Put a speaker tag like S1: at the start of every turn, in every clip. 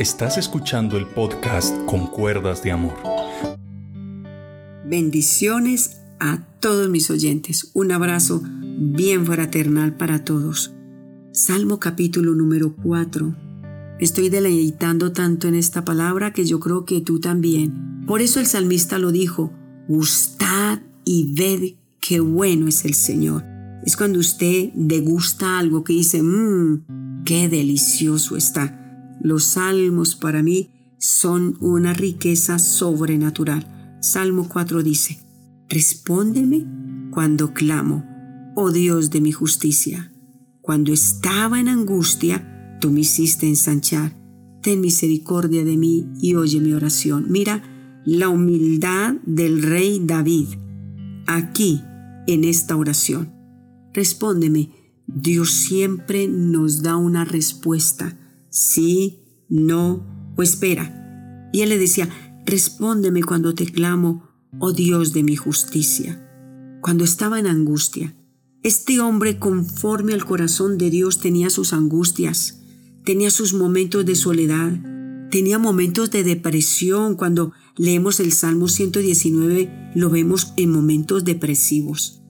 S1: Estás escuchando el podcast Con Cuerdas de Amor.
S2: Bendiciones a todos mis oyentes. Un abrazo bien fraternal para todos. Salmo capítulo número 4. Estoy deleitando tanto en esta palabra que yo creo que tú también. Por eso el salmista lo dijo, gustad y ved qué bueno es el Señor. Es cuando usted degusta algo que dice, mmm, qué delicioso está. Los salmos para mí son una riqueza sobrenatural. Salmo 4 dice, respóndeme cuando clamo, oh Dios de mi justicia. Cuando estaba en angustia, tú me hiciste ensanchar. Ten misericordia de mí y oye mi oración. Mira la humildad del rey David aquí en esta oración. Respóndeme, Dios siempre nos da una respuesta, sí, no o espera. Y él le decía, respóndeme cuando te clamo, oh Dios de mi justicia. Cuando estaba en angustia, este hombre conforme al corazón de Dios tenía sus angustias, tenía sus momentos de soledad, tenía momentos de depresión. Cuando leemos el Salmo 119 lo vemos en momentos depresivos.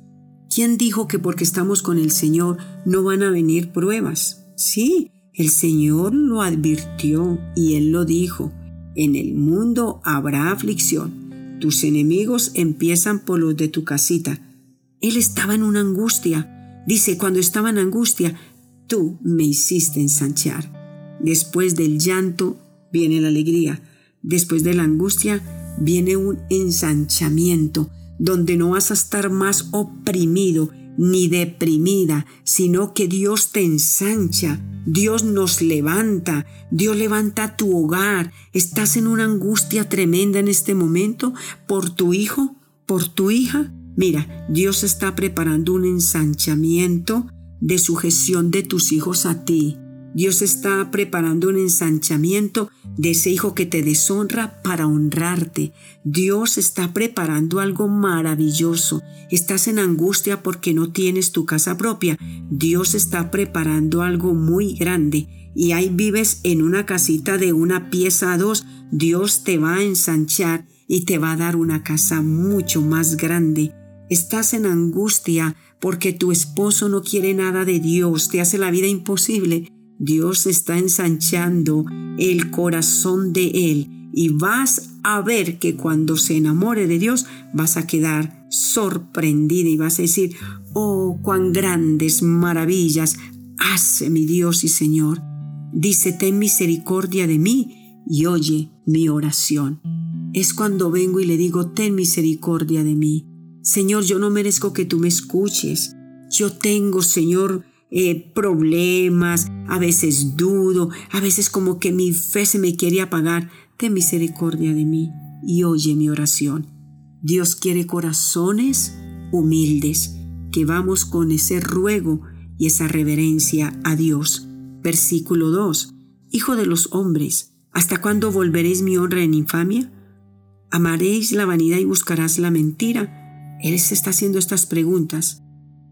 S2: ¿Quién dijo que porque estamos con el Señor no van a venir pruebas? Sí, el Señor lo advirtió y Él lo dijo. En el mundo habrá aflicción. Tus enemigos empiezan por los de tu casita él estaba en una angustia. Dice, cuando estaba en angustia, tú me hiciste ensanchar. Después del llanto viene la alegría. Después de la angustia viene un ensanchamiento, donde no vas a estar más oprimido ni deprimida, sino que Dios te ensancha, Dios nos levanta, Dios levanta tu hogar. ¿Estás en una angustia tremenda en este momento por tu hijo, por tu hija? Mira, Dios está preparando un ensanchamiento de sujeción de tus hijos a ti. Dios está preparando un ensanchamiento de ese hijo que te deshonra para honrarte. Dios está preparando algo maravilloso. Estás en angustia porque no tienes tu casa propia. Dios está preparando algo muy grande. Y ahí vives en una casita de una pieza a dos. Dios te va a ensanchar y te va a dar una casa mucho más grande estás en angustia porque tu esposo no quiere nada de Dios, te hace la vida imposible, Dios está ensanchando el corazón de Él y vas a ver que cuando se enamore de Dios vas a quedar sorprendida y vas a decir, oh, cuán grandes maravillas hace mi Dios y Señor. Dice, ten misericordia de mí y oye mi oración. Es cuando vengo y le digo, ten misericordia de mí. Señor, yo no merezco que tú me escuches. Yo tengo, Señor, eh, problemas, a veces dudo, a veces como que mi fe se me quiere apagar. Ten misericordia de mí y oye mi oración. Dios quiere corazones humildes, que vamos con ese ruego y esa reverencia a Dios. Versículo 2. Hijo de los hombres, ¿hasta cuándo volveréis mi honra en infamia? ¿Amaréis la vanidad y buscarás la mentira? Él se está haciendo estas preguntas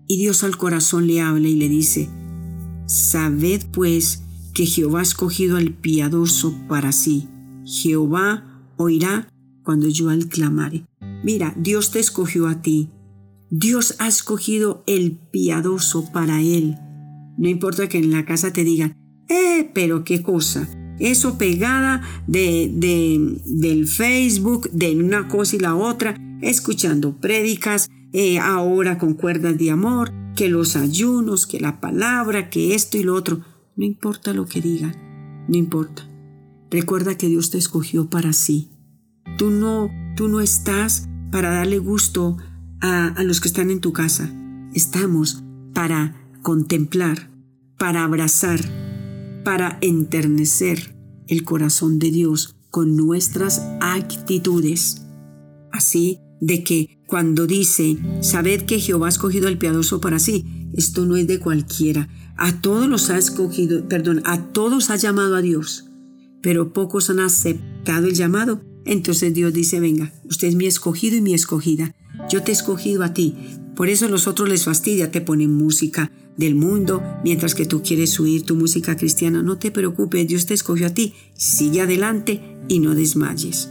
S2: y Dios al corazón le habla y le dice, Sabed pues que Jehová ha escogido al piadoso para sí. Jehová oirá cuando yo al clamare. Mira, Dios te escogió a ti. Dios ha escogido el piadoso para él. No importa que en la casa te digan, eh, pero qué cosa. Eso pegada de, de, del Facebook, de una cosa y la otra escuchando prédicas, eh, ahora con cuerdas de amor, que los ayunos, que la palabra, que esto y lo otro. No importa lo que digan, no importa. Recuerda que Dios te escogió para sí. Tú no, tú no estás para darle gusto a, a los que están en tu casa. Estamos para contemplar, para abrazar, para enternecer el corazón de Dios con nuestras actitudes. Así de que cuando dice, sabed que Jehová ha escogido al piadoso para sí, esto no es de cualquiera. A todos los ha escogido, perdón, a todos ha llamado a Dios, pero pocos han aceptado el llamado. Entonces Dios dice, venga, usted es mi escogido y mi escogida. Yo te he escogido a ti Por eso a los otros les fastidia, te ponen música del mundo, mientras que tú quieres huir tu música cristiana. No te preocupes, Dios te escogió a ti. Sigue adelante y no desmayes.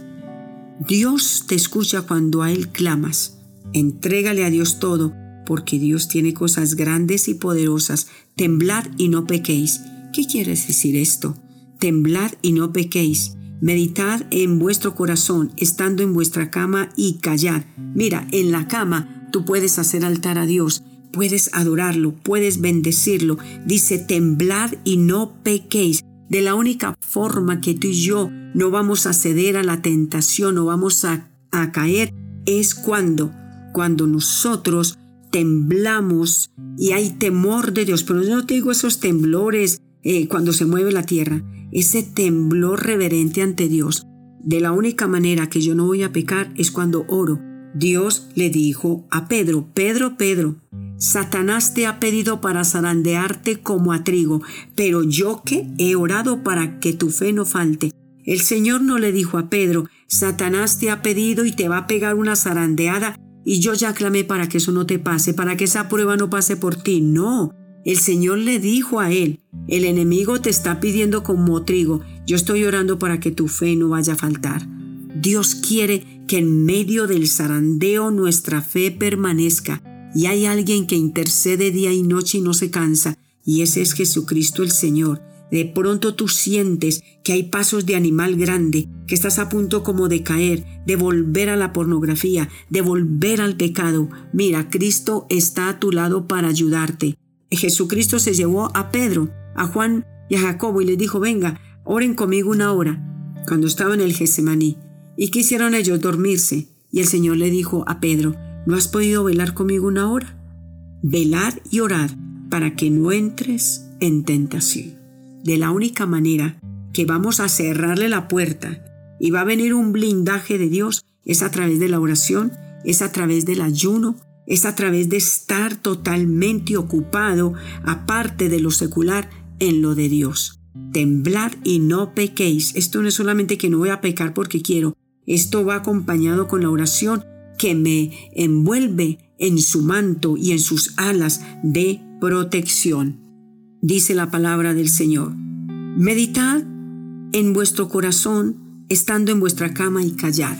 S2: Dios te escucha cuando a Él clamas. Entrégale a Dios todo, porque Dios tiene cosas grandes y poderosas. Temblad y no pequéis. ¿Qué quiere decir esto? Temblad y no pequéis. Meditad en vuestro corazón, estando en vuestra cama y callad. Mira, en la cama tú puedes hacer altar a Dios, puedes adorarlo, puedes bendecirlo. Dice, temblad y no pequéis. De la única forma que tú y yo no vamos a ceder a la tentación, no vamos a, a caer, es cuando, cuando nosotros temblamos y hay temor de Dios. Pero yo no te digo esos temblores eh, cuando se mueve la tierra, ese temblor reverente ante Dios. De la única manera que yo no voy a pecar es cuando oro. Dios le dijo a Pedro, Pedro, Pedro, Satanás te ha pedido para zarandearte como a trigo, pero yo que he orado para que tu fe no falte. El Señor no le dijo a Pedro, Satanás te ha pedido y te va a pegar una zarandeada y yo ya clamé para que eso no te pase, para que esa prueba no pase por ti. No, el Señor le dijo a él, el enemigo te está pidiendo como trigo, yo estoy orando para que tu fe no vaya a faltar. Dios quiere que en medio del zarandeo nuestra fe permanezca y hay alguien que intercede día y noche y no se cansa, y ese es Jesucristo el Señor. De pronto tú sientes que hay pasos de animal grande, que estás a punto como de caer, de volver a la pornografía, de volver al pecado. Mira, Cristo está a tu lado para ayudarte. Jesucristo se llevó a Pedro, a Juan y a Jacobo y les dijo, venga, oren conmigo una hora, cuando estaba en el Getsemaní. Y quisieron ellos dormirse. Y el Señor le dijo a Pedro, ¿no has podido velar conmigo una hora? Velad y orad para que no entres en tentación. De la única manera que vamos a cerrarle la puerta y va a venir un blindaje de Dios es a través de la oración, es a través del ayuno, es a través de estar totalmente ocupado, aparte de lo secular, en lo de Dios. Temblad y no pequéis. Esto no es solamente que no voy a pecar porque quiero, esto va acompañado con la oración que me envuelve en su manto y en sus alas de protección. Dice la palabra del Señor. Meditad en vuestro corazón, estando en vuestra cama y callad.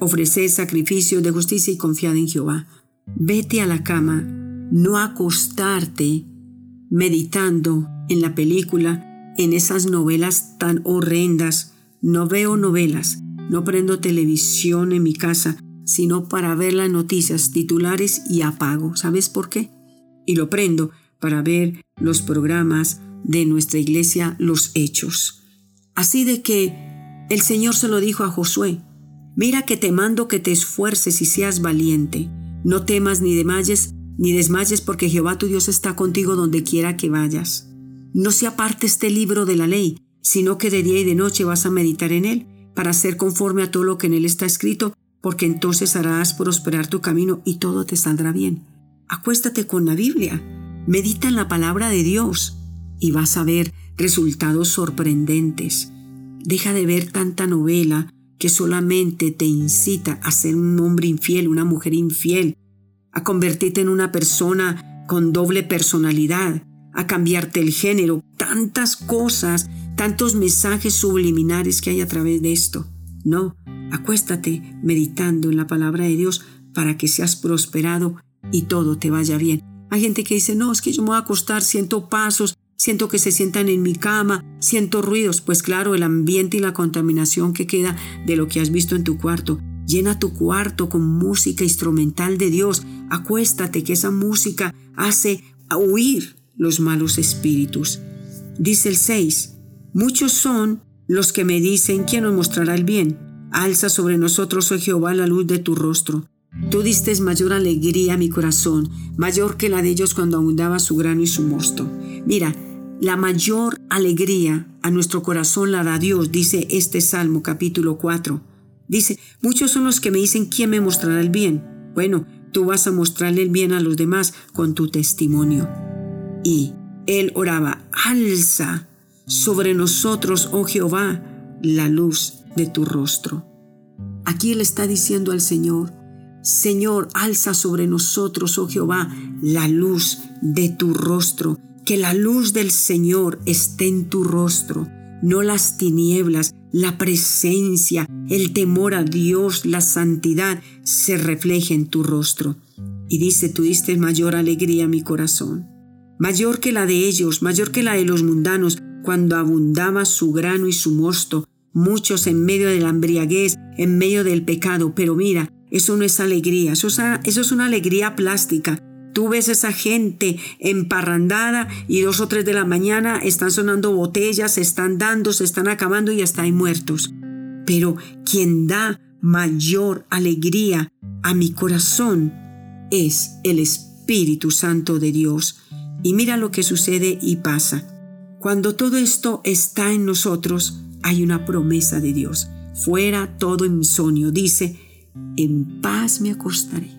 S2: Ofreced sacrificio de justicia y confiad en Jehová. Vete a la cama, no acostarte meditando en la película, en esas novelas tan horrendas. No veo novelas, no prendo televisión en mi casa, sino para ver las noticias titulares y apago. ¿Sabes por qué? Y lo prendo para ver los programas de nuestra iglesia, los hechos. Así de que el Señor se lo dijo a Josué, mira que te mando que te esfuerces y seas valiente no temas ni desmayes, ni desmayes porque Jehová tu Dios está contigo donde quiera que vayas. No se aparte este libro de la ley, sino que de día y de noche vas a meditar en él, para ser conforme a todo lo que en él está escrito, porque entonces harás prosperar tu camino y todo te saldrá bien. Acuéstate con la Biblia, medita en la palabra de Dios y vas a ver resultados sorprendentes. Deja de ver tanta novela, que solamente te incita a ser un hombre infiel, una mujer infiel, a convertirte en una persona con doble personalidad, a cambiarte el género, tantas cosas, tantos mensajes subliminares que hay a través de esto. No, acuéstate meditando en la palabra de Dios para que seas prosperado y todo te vaya bien. Hay gente que dice, no, es que yo me voy a acostar, siento pasos, siento que se sientan en mi cama, siento ruidos, pues claro, el ambiente y la contaminación que queda de lo que has visto en tu cuarto. Llena tu cuarto con música instrumental de Dios. Acuéstate que esa música hace huir los malos espíritus. Dice el 6. Muchos son los que me dicen, ¿quién nos mostrará el bien? Alza sobre nosotros, oh Jehová, la luz de tu rostro. Tú diste mayor alegría a mi corazón, mayor que la de ellos cuando abundaba su grano y su mosto. Mira, la mayor alegría a nuestro corazón la da Dios, dice este Salmo capítulo 4. Dice, muchos son los que me dicen, ¿quién me mostrará el bien? Bueno, tú vas a mostrarle el bien a los demás con tu testimonio. Y él oraba, alza sobre nosotros, oh Jehová, la luz de tu rostro. Aquí él está diciendo al Señor, Señor, alza sobre nosotros, oh Jehová, la luz de tu rostro, que la luz del Señor esté en tu rostro, no las tinieblas, la presencia, el temor a Dios, la santidad se refleje en tu rostro. Y dice, tú diste mayor alegría a mi corazón, mayor que la de ellos, mayor que la de los mundanos, cuando abundaba su grano y su mosto, muchos en medio de la embriaguez, en medio del pecado. Pero mira, eso no es alegría, eso es, una alegría plástica. Tú ves esa gente emparrandada y dos o tres de la mañana están sonando botellas, se están dando, se están acabando y hasta hay muertos. Pero quien da mayor alegría a mi corazón es el Espíritu Santo de Dios. Y mira lo que sucede y pasa. Cuando todo esto está en nosotros, hay una promesa de Dios. Fuera todo insomnio. Dice, en paz me acostaré.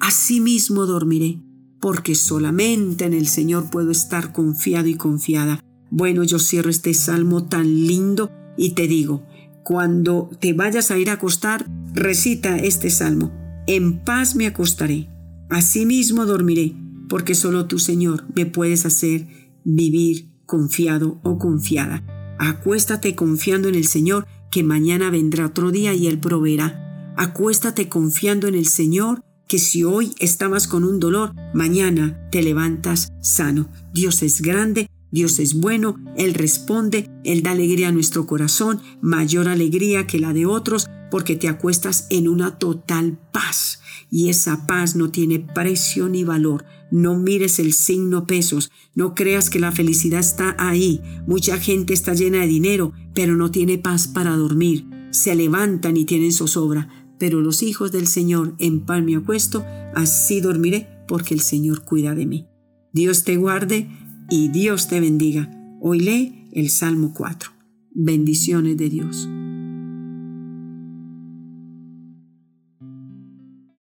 S2: Asimismo dormiré, porque solamente en el Señor puedo estar confiado y confiada. Bueno, yo cierro este salmo tan lindo y te digo, cuando te vayas a ir a acostar, recita este salmo. En paz me acostaré, asimismo dormiré, porque solo tú, Señor, me puedes hacer vivir confiado o confiada. Acuéstate confiando en el Señor, que mañana vendrá otro día y Él proveerá. Acuéstate confiando en el Señor, que si hoy estabas con un dolor, mañana te levantas sano. Dios es grande, Dios es bueno, Él responde, Él da alegría a nuestro corazón, mayor alegría que la de otros, porque te acuestas en una total paz. Y esa paz no tiene precio ni valor. No mires el signo pesos, no creas que la felicidad está ahí. Mucha gente está llena de dinero, pero no tiene paz para dormir. Se levantan y tienen zozobra, pero los hijos del Señor en paz me acuesto, así dormiré, porque el Señor cuida de mí. Dios te guarde y Dios te bendiga. Hoy lee el Salmo 4. Bendiciones de Dios.